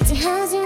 已经耗尽。